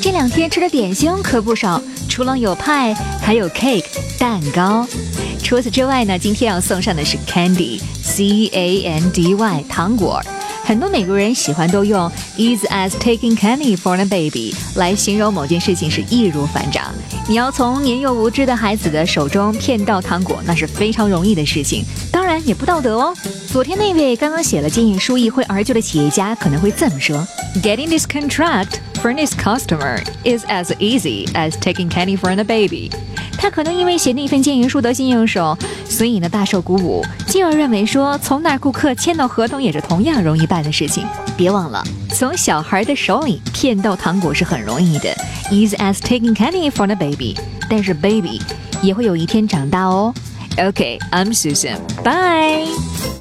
这两天吃的点心可不少，除了有派，还有 cake 蛋糕。除此之外呢，今天要送上的是 candy，c a n d y 糖果。很多美国人喜欢都用 easy as taking candy from a baby 来形容某件事情是易如反掌。你要从年幼无知的孩子的手中骗到糖果，那是非常容易的事情，当然也不道德哦。昨天那位刚刚写了建议书议会而就的企业家可能会这么说：Getting this contract for this customer is as easy as taking candy from a baby。他可能因为写那份建议书得心应手，所以呢大受鼓舞，进而认为说从那顾客签到合同也是同样容易办的事情。别忘了，从小孩的手里骗到糖果是很容易的，easy as taking candy from a baby。但是 baby 也会有一天长大哦。OK，I'm Susan，bye。